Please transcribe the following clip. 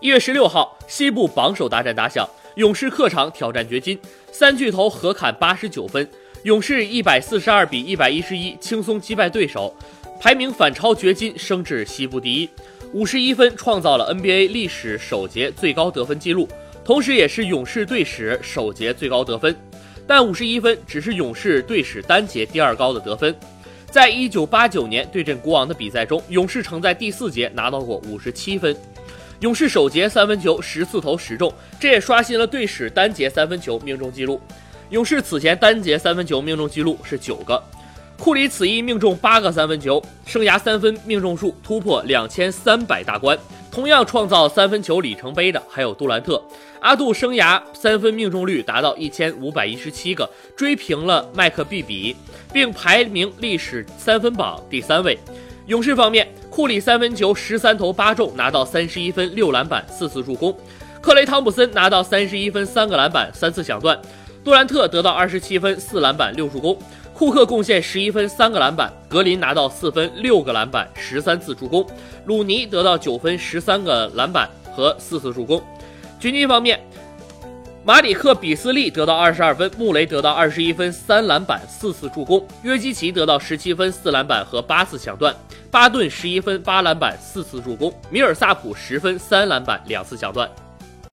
一月十六号，西部榜首大战打响，勇士客场挑战掘金，三巨头合砍八十九分，勇士一百四十二比一百一十一轻松击败对手，排名反超掘金，升至西部第一，五十一分创造了 NBA 历史首节最高得分纪录，同时也是勇士队史首节最高得分。但五十一分只是勇士队史单节第二高的得分。在一九八九年对阵国王的比赛中，勇士曾在第四节拿到过五十七分。勇士首节三分球十四投十中，这也刷新了队史单节三分球命中记录。勇士此前单节三分球命中记录是九个，库里此役命中八个三分球，生涯三分命中数突破两千三百大关。同样创造三分球里程碑的还有杜兰特，阿杜生涯三分命中率达到一千五百一十七个，追平了麦克毕比，并排名历史三分榜第三位。勇士方面，库里三分球十三投八中，拿到三十一分、六篮板、四次助攻；克雷汤普森拿到三十一分、三个篮板、三次抢断；杜兰特得到二十七分、四篮板、六助攻；库克贡献十一分、三个篮板；格林拿到四分、六个篮板、十三次助攻；鲁尼得到九分、十三个篮板和四次助攻。掘金方面。马里克·比斯利得到二十二分，穆雷得到二十一分、三篮板、四次助攻；约基奇得到十七分、四篮板和八次抢断；巴顿十一分、八篮板、四次助攻；米尔萨普十分、三篮板、两次抢断。